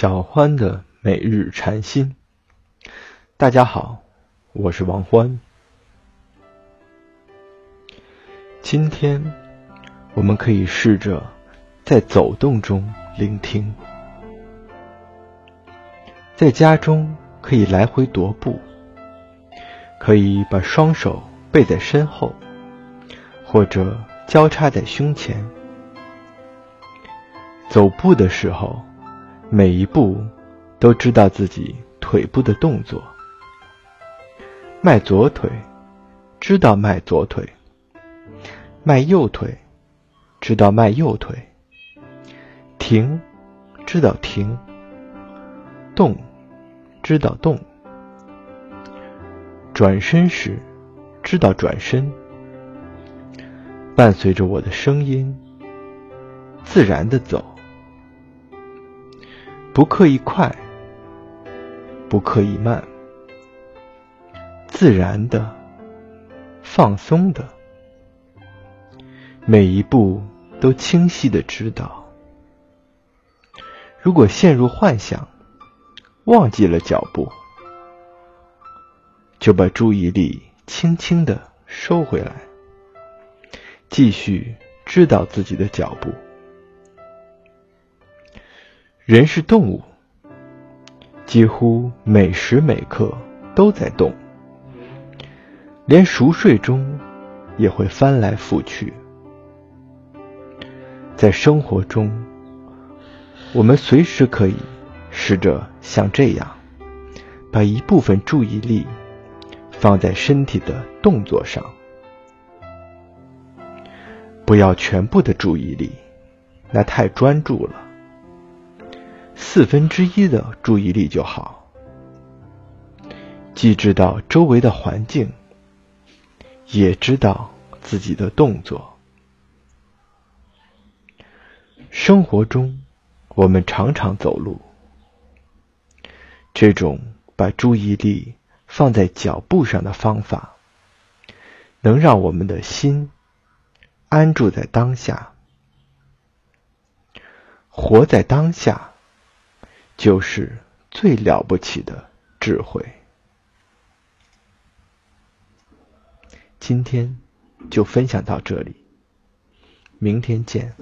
小欢的每日禅心。大家好，我是王欢。今天我们可以试着在走动中聆听，在家中可以来回踱步，可以把双手背在身后，或者交叉在胸前。走步的时候。每一步都知道自己腿部的动作，迈左腿，知道迈左腿；迈右腿，知道迈右腿；停，知道停；动，知道动；转身时，知道转身。伴随着我的声音，自然的走。不刻意快，不刻意慢，自然的、放松的，每一步都清晰的知道。如果陷入幻想，忘记了脚步，就把注意力轻轻的收回来，继续知道自己的脚步。人是动物，几乎每时每刻都在动，连熟睡中也会翻来覆去。在生活中，我们随时可以试着像这样，把一部分注意力放在身体的动作上，不要全部的注意力，那太专注了。四分之一的注意力就好，既知道周围的环境，也知道自己的动作。生活中，我们常常走路，这种把注意力放在脚步上的方法，能让我们的心安住在当下，活在当下。就是最了不起的智慧。今天就分享到这里，明天见。